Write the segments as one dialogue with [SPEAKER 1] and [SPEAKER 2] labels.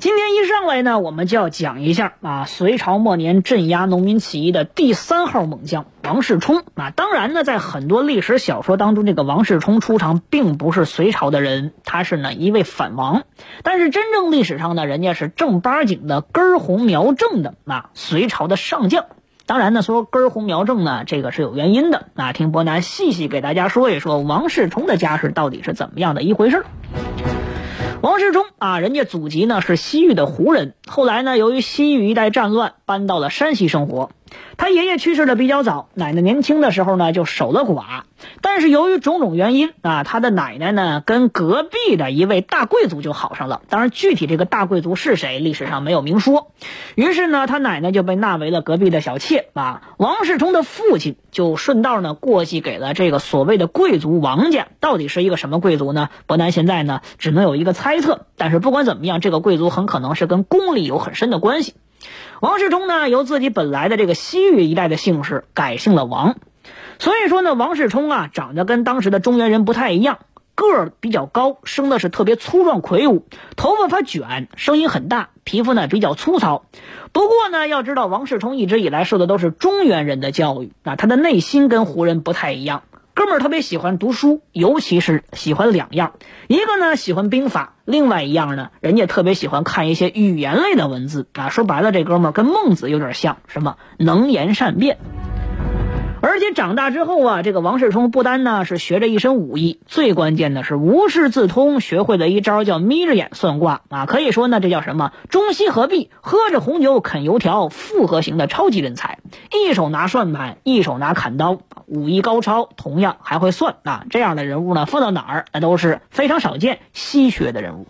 [SPEAKER 1] 今天一上来呢，我们就要讲一下啊，隋朝末年镇压农民起义的第三号猛将王世充啊。当然呢，在很多历史小说当中，这个王世充出场并不是隋朝的人，他是呢一位反王。但是真正历史上呢，人家是正八经的根红苗正的啊，隋朝的上将。当然呢，说根红苗正呢，这个是有原因的啊。听伯南细细给大家说一说王世充的家世到底是怎么样的一回事儿。王世充啊，人家祖籍呢是西域的胡人，后来呢由于西域一带战乱，搬到了山西生活。他爷爷去世的比较早，奶奶年轻的时候呢就守了寡。但是由于种种原因啊，他的奶奶呢跟隔壁的一位大贵族就好上了。当然，具体这个大贵族是谁，历史上没有明说。于是呢，他奶奶就被纳为了隔壁的小妾啊。王世充的父亲就顺道呢过继给了这个所谓的贵族王家。到底是一个什么贵族呢？伯南现在呢只能有一个猜测。但是不管怎么样，这个贵族很可能是跟宫里有很深的关系。王世充呢，由自己本来的这个西域一带的姓氏改姓了王，所以说呢，王世充啊，长得跟当时的中原人不太一样，个儿比较高，生的是特别粗壮魁梧，头发发卷，声音很大，皮肤呢比较粗糙。不过呢，要知道王世充一直以来受的都是中原人的教育啊，他的内心跟胡人不太一样。哥们儿特别喜欢读书，尤其是喜欢两样，一个呢喜欢兵法，另外一样呢，人家特别喜欢看一些语言类的文字啊。说白了，这哥们儿跟孟子有点像，什么能言善辩。而且长大之后啊，这个王世充不单呢是学着一身武艺，最关键的是无师自通，学会了一招叫眯着眼算卦啊。可以说呢，这叫什么中西合璧，喝着红酒啃油条，复合型的超级人才。一手拿算盘，一手拿砍刀，武艺高超，同样还会算啊。这样的人物呢，放到哪儿那都是非常少见、稀缺的人物。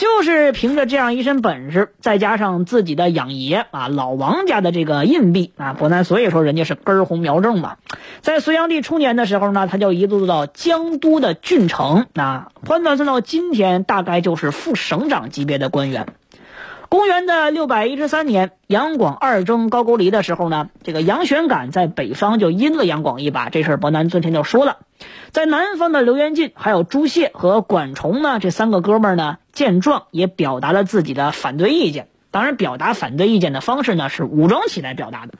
[SPEAKER 1] 就是凭着这样一身本事，再加上自己的养爷啊老王家的这个硬币啊，伯南所以说人家是根红苗正嘛。在隋炀帝初年的时候呢，他就一路到江都的郡城啊，换算算到今天，大概就是副省长级别的官员。公元的六百一十三年，杨广二征高句丽的时候呢，这个杨玄感在北方就阴了杨广一把，这事儿伯南昨天就说了。在南方的刘元进、还有朱燮和管崇呢，这三个哥们儿呢，见状也表达了自己的反对意见。当然，表达反对意见的方式呢，是武装起来表达的。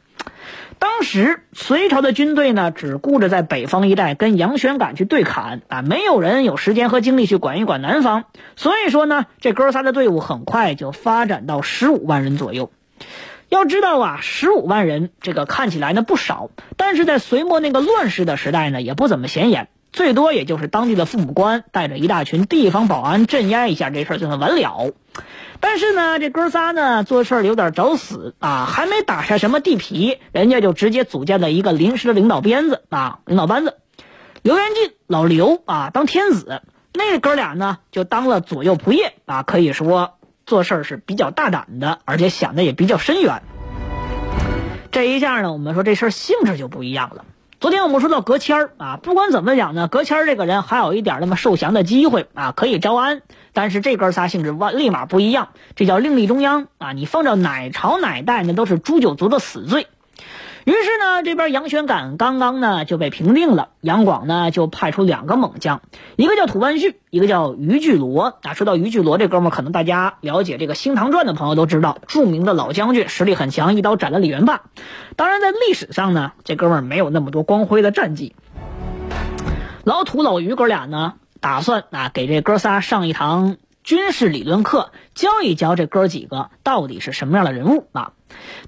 [SPEAKER 1] 当时隋朝的军队呢，只顾着在北方一带跟杨玄感去对砍啊，没有人有时间和精力去管一管南方。所以说呢，这哥仨的队伍很快就发展到十五万人左右。要知道啊，十五万人这个看起来呢不少，但是在隋末那个乱世的时代呢，也不怎么显眼。最多也就是当地的父母官带着一大群地方保安镇压一下，这事儿就算完了。但是呢，这哥仨呢做事儿有点找死啊，还没打下什么地皮，人家就直接组建了一个临时的领导编子啊，领导班子。刘元进、老刘啊当天子，那哥俩呢就当了左右仆射啊，可以说做事儿是比较大胆的，而且想的也比较深远。这一下呢，我们说这事儿性质就不一样了。昨天我们说到隔谦儿啊，不管怎么讲呢，隔谦儿这个人还有一点那么受降的机会啊，可以招安。但是这哥仨性质万立马不一样，这叫另立中央啊！你放着哪朝哪代，那都是诛九族的死罪。于是呢，这边杨玄感刚刚呢就被平定了，杨广呢就派出两个猛将，一个叫吐蕃绪，一个叫于巨罗。啊，说到于巨罗这哥们儿，可能大家了解这个《新唐传》的朋友都知道，著名的老将军，实力很强，一刀斩了李元霸。当然，在历史上呢，这哥们儿没有那么多光辉的战绩。老土老于哥俩呢，打算啊给这哥仨上一堂军事理论课，教一教这哥几个到底是什么样的人物啊。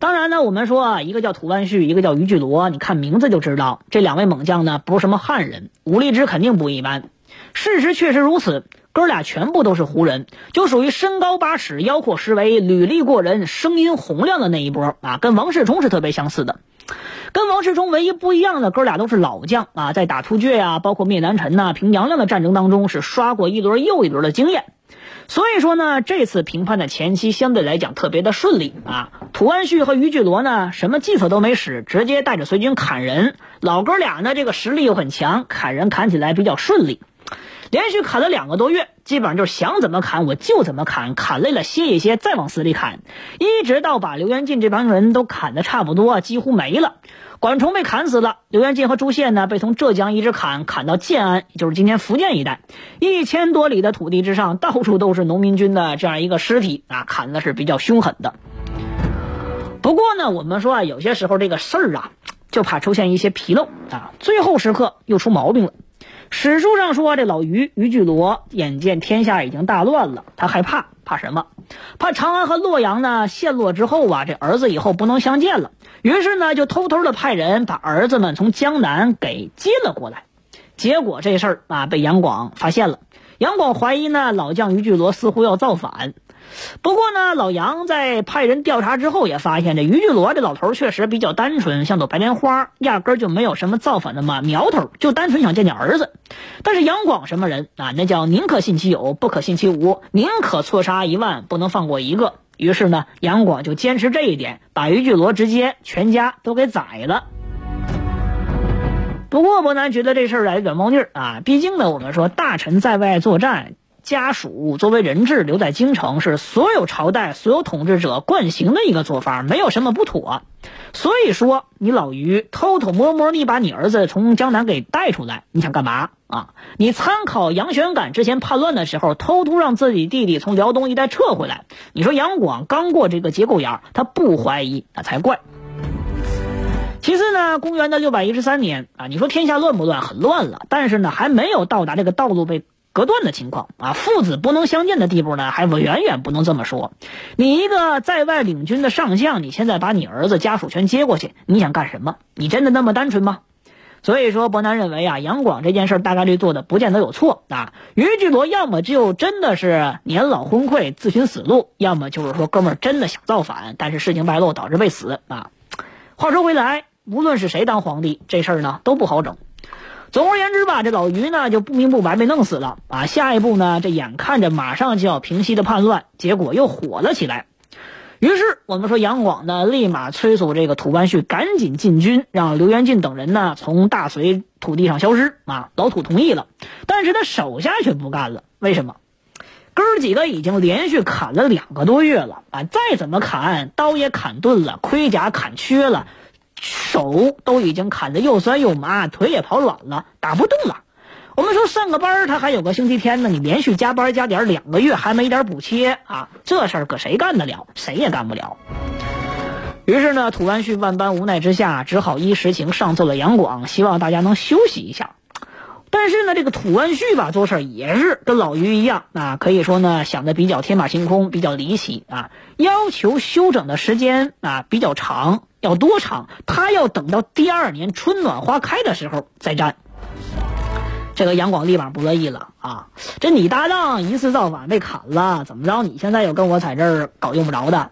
[SPEAKER 1] 当然呢，我们说啊，一个叫吐蕃绪，一个叫于巨罗，你看名字就知道，这两位猛将呢不是什么汉人，武力值肯定不一般。事实确实如此，哥俩全部都是胡人，就属于身高八尺、腰阔十围、履历过人、声音洪亮的那一波啊，跟王世充是特别相似的。跟王世充唯一不一样的，哥俩都是老将啊，在打突厥啊，包括灭南陈呐、平阳亮的战争当中，是刷过一轮又一轮的经验。所以说呢，这次评判的前期相对来讲特别的顺利啊。屠安旭和于巨罗呢，什么计策都没使，直接带着随军砍人。老哥俩呢，这个实力又很强，砍人砍起来比较顺利。连续砍了两个多月，基本上就是想怎么砍我就怎么砍，砍累了歇一歇，再往死里砍，一直到把刘元进这帮人都砍得差不多，几乎没了。管崇被砍死了，刘元进和朱宪呢被从浙江一直砍砍到建安，也就是今天福建一带，一千多里的土地之上，到处都是农民军的这样一个尸体啊，砍的是比较凶狠的。不过呢，我们说啊，有些时候这个事儿啊，就怕出现一些纰漏啊，最后时刻又出毛病了。史书上说，这老于于巨罗眼见天下已经大乱了，他害怕，怕什么？怕长安和洛阳呢陷落之后啊，这儿子以后不能相见了。于是呢，就偷偷的派人把儿子们从江南给接了过来。结果这事儿啊，被杨广发现了。杨广怀疑呢，老将于巨罗似乎要造反。不过呢，老杨在派人调查之后，也发现这于巨罗这老头确实比较单纯，像朵白莲花，压根儿就没有什么造反的嘛苗头，就单纯想见见儿子。但是杨广什么人啊？那叫宁可信其有，不可信其无，宁可错杀一万，不能放过一个。于是呢，杨广就坚持这一点，把于巨罗直接全家都给宰了。不过伯南觉得这事儿啊有点猫腻儿啊，毕竟呢，我们说大臣在外作战。家属作为人质留在京城，是所有朝代、所有统治者惯行的一个做法，没有什么不妥。所以说，你老于偷偷摸摸你把你儿子从江南给带出来，你想干嘛啊？你参考杨玄感之前叛乱的时候，偷偷让自己弟弟从辽东一带撤回来。你说杨广刚过这个节骨眼他不怀疑那才怪。其次呢，公元的六百一十三年啊，你说天下乱不乱？很乱了，但是呢，还没有到达这个道路被。隔断的情况啊，父子不能相见的地步呢，还远远不能这么说。你一个在外领军的上将，你现在把你儿子家属全接过去，你想干什么？你真的那么单纯吗？所以说，伯南认为啊，杨广这件事大概率做的不见得有错啊。于巨罗要么就真的是年老昏聩自寻死路，要么就是说哥们儿真的想造反，但是事情败露导致被死啊。话说回来，无论是谁当皇帝，这事儿呢都不好整。总而言之吧，这老于呢就不明不白被弄死了啊！下一步呢，这眼看着马上就要平息的叛乱，结果又火了起来。于是我们说杨广呢，立马催促这个吐蕃旭赶紧进军，让刘元进等人呢从大隋土地上消失啊！老土同意了，但是他手下却不干了。为什么？哥几个已经连续砍了两个多月了啊！再怎么砍，刀也砍钝了，盔甲砍缺了。手都已经砍得又酸又麻，腿也跑软了，打不动了。我们说上个班他还有个星期天呢，你连续加班加点两个月还没点补贴啊，这事儿搁谁干得了？谁也干不了。于是呢，吐蕃旭万般无奈之下，只好依实情上奏了杨广，希望大家能休息一下。但是呢，这个吐蕃旭吧，做事也是跟老于一样啊，可以说呢想的比较天马行空，比较离奇啊，要求休整的时间啊比较长。要多长？他要等到第二年春暖花开的时候再战。这个杨广立马不乐意了啊！这你搭档一次造反被砍了，怎么着？你现在又跟我在这儿搞用不着的？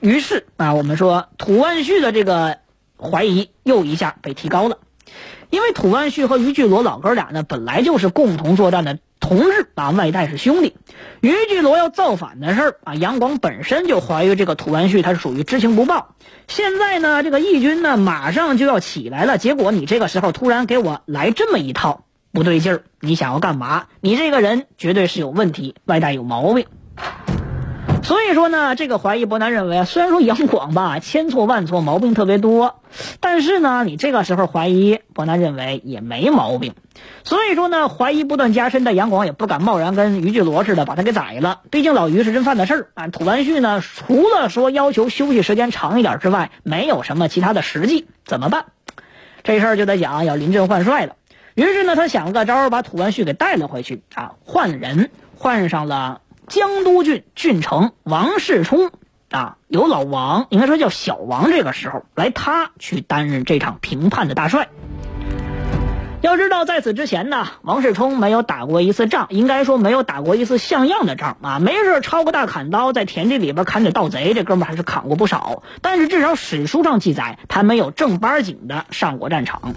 [SPEAKER 1] 于是啊，我们说吐蕃旭的这个怀疑又一下被提高了，因为吐蕃旭和于巨罗老哥俩呢，本来就是共同作战的。同志啊，外带是兄弟。于巨罗要造反的事儿啊，杨广本身就怀疑这个吐蕃旭他是属于知情不报。现在呢，这个义军呢马上就要起来了，结果你这个时候突然给我来这么一套，不对劲儿。你想要干嘛？你这个人绝对是有问题，外带有毛病。所以说呢，这个怀疑伯南认为啊，虽然说杨广吧千错万错，毛病特别多，但是呢，你这个时候怀疑伯南认为也没毛病。所以说呢，怀疑不断加深的杨广也不敢贸然跟于巨罗似的把他给宰了。毕竟老于是真犯的事儿啊。吐蕃旭呢，除了说要求休息时间长一点之外，没有什么其他的实际。怎么办？这事儿就得讲要临阵换帅了。于是呢，他想了个招儿，把吐蕃旭给带了回去啊，换人，换上了。江都郡郡城王世充啊，由老王应该说叫小王，这个时候来他去担任这场平叛的大帅。要知道，在此之前呢，王世充没有打过一次仗，应该说没有打过一次像样的仗啊。没事抄个大砍刀，在田地里边砍点盗贼，这哥们还是砍过不少。但是至少史书上记载，他没有正儿八经的上过战场。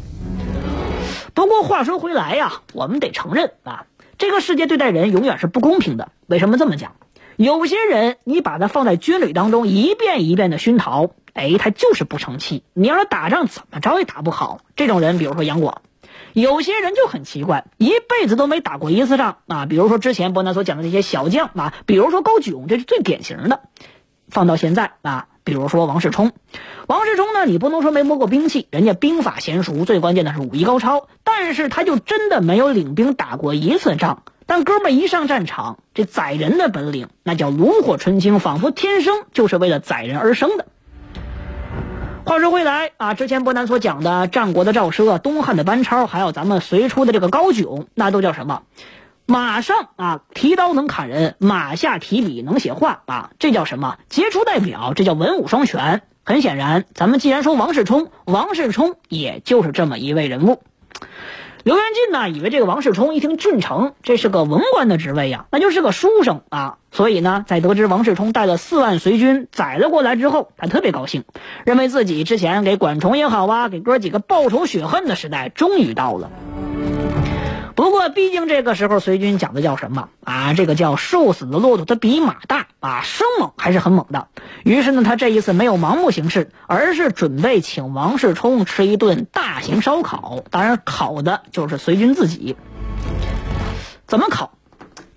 [SPEAKER 1] 不过话说回来呀，我们得承认啊。这个世界对待人永远是不公平的。为什么这么讲？有些人你把他放在军旅当中，一遍一遍的熏陶，哎，他就是不成器。你让他打仗，怎么着也打不好。这种人，比如说杨广。有些人就很奇怪，一辈子都没打过一次仗啊。比如说之前伯南所讲的那些小将啊，比如说高炯，这是最典型的。放到现在啊，比如说王世充，王世充呢，你不能说没摸过兵器，人家兵法娴熟，最关键的是武艺高超。但是他就真的没有领兵打过一次仗。但哥们儿一上战场，这宰人的本领那叫炉火纯青，仿佛天生就是为了宰人而生的。话说回来啊，之前伯南所讲的战国的赵奢、东汉的班超，还有咱们隋初的这个高炯，那都叫什么？马上啊提刀能砍人，马下提笔能写画啊，这叫什么？杰出代表，这叫文武双全。很显然，咱们既然说王世充，王世充也就是这么一位人物。刘元进呢，以为这个王世充一听郡丞，这是个文官的职位呀，那就是个书生啊。所以呢，在得知王世充带了四万随军宰了过来之后，他特别高兴，认为自己之前给管崇也好啊，给哥几个报仇雪恨的时代终于到了。不过，毕竟这个时候隋军讲的叫什么啊？这个叫瘦死的骆驼它比马大啊，生猛还是很猛的。于是呢，他这一次没有盲目行事，而是准备请王世充吃一顿大型烧烤。当然，烤的就是隋军自己。怎么烤？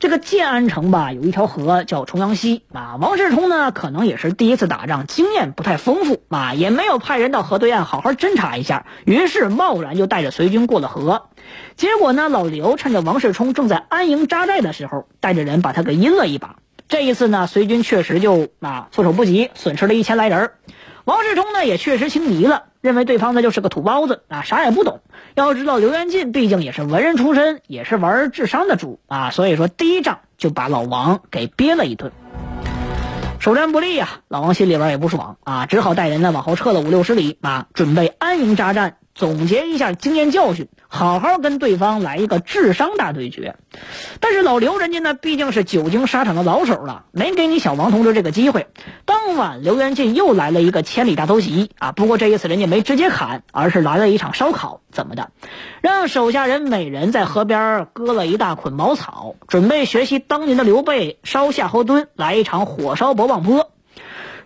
[SPEAKER 1] 这个建安城吧，有一条河叫重阳溪啊。王世充呢，可能也是第一次打仗，经验不太丰富啊，也没有派人到河对岸好好侦查一下，于是贸然就带着随军过了河。结果呢，老刘趁着王世充正在安营扎寨的时候，带着人把他给阴了一把。这一次呢，随军确实就啊措手不及，损失了一千来人。王世充呢，也确实轻敌了。认为对方呢就是个土包子啊，啥也不懂。要知道刘元进毕竟也是文人出身，也是玩智商的主啊，所以说第一仗就把老王给憋了一顿。首战不利呀，老王心里边也不爽啊，只好带人呢往后撤了五六十里啊，准备安营扎寨。总结一下经验教训，好好跟对方来一个智商大对决。但是老刘人家呢，毕竟是久经沙场的老手了，没给你小王同志这个机会。当晚，刘元进又来了一个千里大偷袭啊！不过这一次人家没直接砍，而是来了一场烧烤，怎么的？让手下人每人在河边割了一大捆茅草，准备学习当年的刘备烧夏侯惇，来一场火烧博望坡。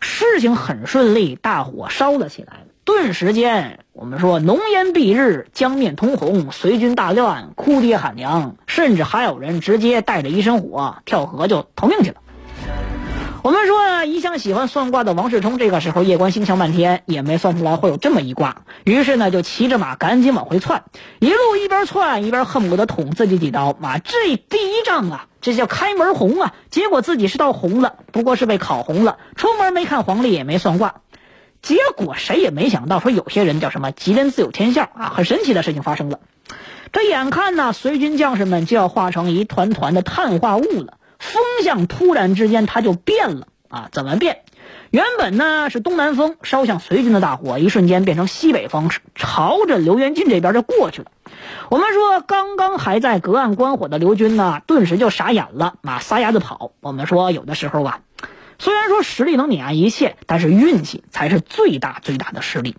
[SPEAKER 1] 事情很顺利，大火烧了起来。顿时间，我们说浓烟蔽日，江面通红，随军大乱，哭爹喊娘，甚至还有人直接带着一身火跳河就逃命去了。我们说，一向喜欢算卦的王世充，这个时候夜观星象半天，也没算出来会有这么一卦，于是呢，就骑着马赶紧往回窜，一路一边窜一边恨不得捅自己几刀。马，这第一仗啊，这叫开门红啊！结果自己是到红了，不过是被烤红了，出门没看黄历，也没算卦。结果谁也没想到，说有些人叫什么“吉人自有天相”啊，很神奇的事情发生了。这眼看呢，随军将士们就要化成一团团的碳化物了，风向突然之间它就变了啊！怎么变？原本呢是东南风烧向随军的大火，一瞬间变成西北风，朝着刘元进这边就过去了。我们说，刚刚还在隔岸观火的刘军呢，顿时就傻眼了，啊，撒丫子跑。我们说，有的时候啊。虽然说实力能碾压一切，但是运气才是最大最大的实力。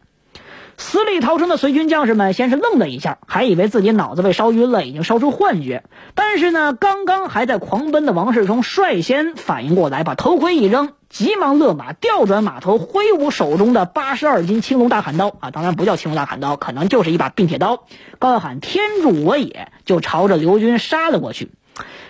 [SPEAKER 1] 死里逃生的随军将士们先是愣了一下，还以为自己脑子被烧晕了，已经烧出幻觉。但是呢，刚刚还在狂奔的王世充率先反应过来，把头盔一扔，急忙勒马，调转马头，挥舞手中的八十二斤青龙大砍刀啊，当然不叫青龙大砍刀，可能就是一把并铁刀，高喊“天助我也”，就朝着刘军杀了过去。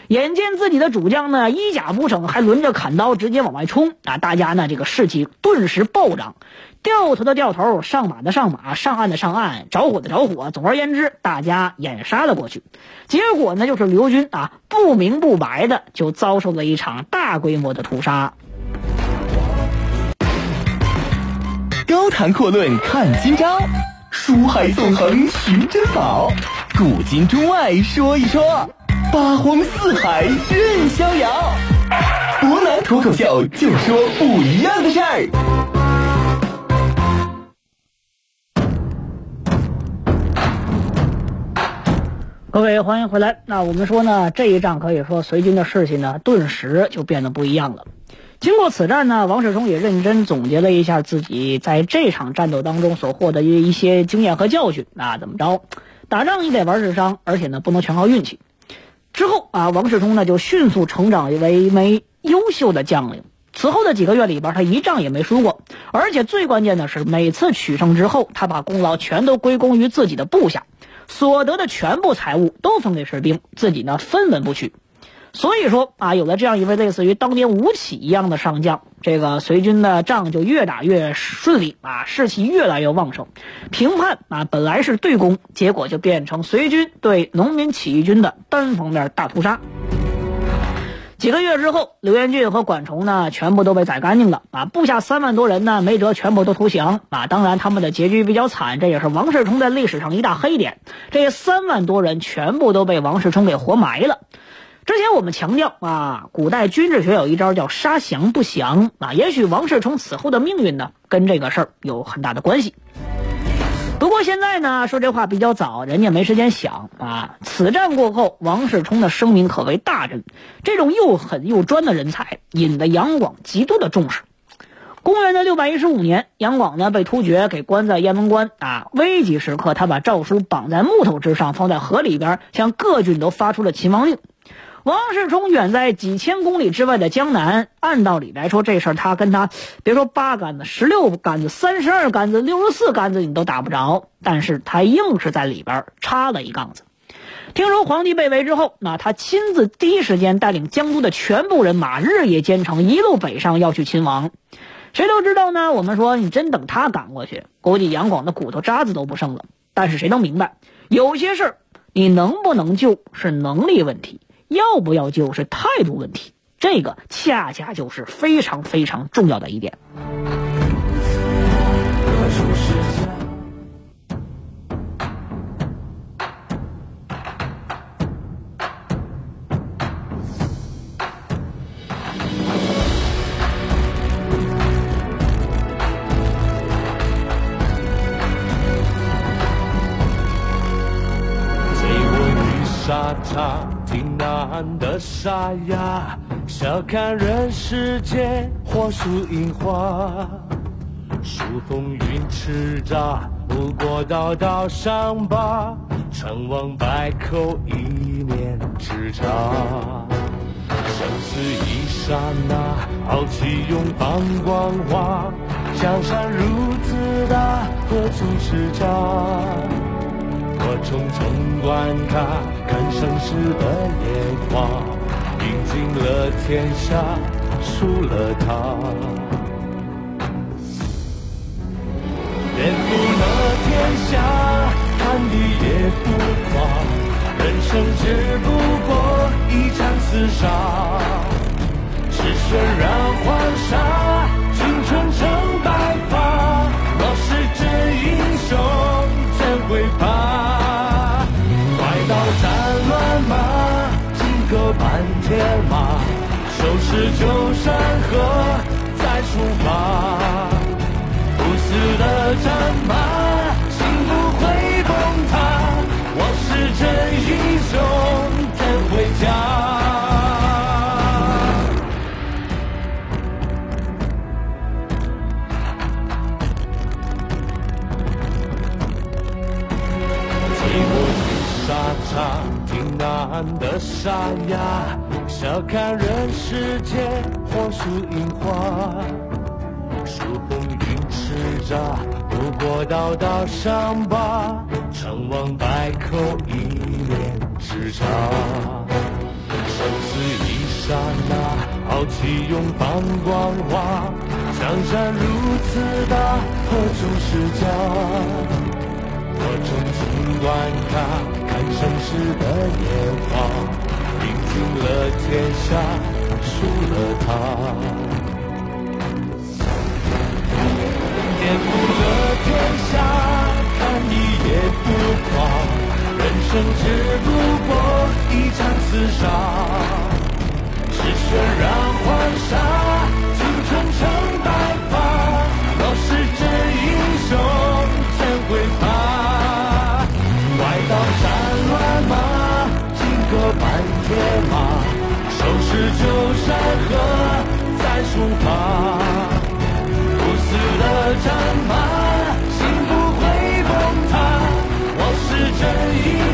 [SPEAKER 1] 眼见自己的主将呢衣甲不整，还轮着砍刀直接往外冲啊！大家呢这个士气顿时暴涨，掉头的掉头，上马的上马，上岸的上岸，着火的着火。总而言之，大家掩杀了过去。结果呢，就是刘军啊不明不白的就遭受了一场大规模的屠杀。
[SPEAKER 2] 高谈阔论看今朝，书海纵横寻珍宝，古今中外说一说。八荒四海任逍遥，湖南脱口秀就说不一样的事儿。
[SPEAKER 1] 各位欢迎回来。那我们说呢，这一仗可以说随军的士气呢，顿时就变得不一样了。经过此战呢，王世充也认真总结了一下自己在这场战斗当中所获得的一些经验和教训。那怎么着，打仗你得玩智商，而且呢，不能全靠运气。之后啊，王世充呢就迅速成长为一枚优秀的将领。此后的几个月里边，他一仗也没输过，而且最关键的是，每次取胜之后，他把功劳全都归功于自己的部下，所得的全部财物都分给士兵，自己呢分文不取。所以说啊，有了这样一位类似于当年吴起一样的上将，这个隋军的仗就越打越顺利啊，士气越来越旺盛。评判啊，本来是对攻，结果就变成隋军对农民起义军的单方面大屠杀。几个月之后，刘元俊和管崇呢，全部都被宰干净了啊！部下三万多人呢，没辙，全部都投降啊！当然，他们的结局比较惨，这也是王世充在历史上一大黑点。这三万多人全部都被王世充给活埋了。之前我们强调啊，古代军事学有一招叫杀降不降啊，也许王世充此后的命运呢，跟这个事儿有很大的关系。不过现在呢，说这话比较早，人家没时间想啊。此战过后，王世充的声名可谓大振，这种又狠又专的人才，引得杨广极度的重视。公元的六百一十五年，杨广呢被突厥给关在雁门关啊，危急时刻，他把诏书绑在木头之上，放在河里边，向各郡都发出了秦王令。王世充远在几千公里之外的江南，按道理来说，这事儿他跟他别说八竿子、十六杆子、三十二杆子、六十四杆子，你都打不着。但是他硬是在里边插了一杠子。听说皇帝被围之后，那他亲自第一时间带领江都的全部人马，日夜兼程，一路北上要去亲王。谁都知道呢？我们说，你真等他赶过去，估计杨广的骨头渣子都不剩了。但是谁都明白，有些事儿你能不能救是能力问题。要不要救是态度问题，这个恰恰就是非常非常重要的一点。
[SPEAKER 3] 沙哑，笑看人世间火树银花，数风云叱咤，不过道道伤疤，成王败寇一念之差。生死一刹那，豪气永放光华，江山如此大，何处是家？我匆匆观看，看盛世的烟花，赢尽了天下，输了他。颠覆了天下，贪欲也不垮。人生只不过一场厮杀，是血染黄沙，收拾旧山河，再出发。不死的战马，心不会崩塌。我是真英雄，怎回家？难的沙哑，笑看人世间火树银花，数风云叱咤，不过道道伤疤，成王败寇一念之差。生死一刹那，豪气永放光华，江山如此大，何处是家？我匆匆观看。盛世的年华，赢尽了天下，输了他。颠覆了天下，看一夜浮夸。人生只不过一场厮杀，是血染黄沙，旧山河再出发不死的战马心不会崩塌。我是真英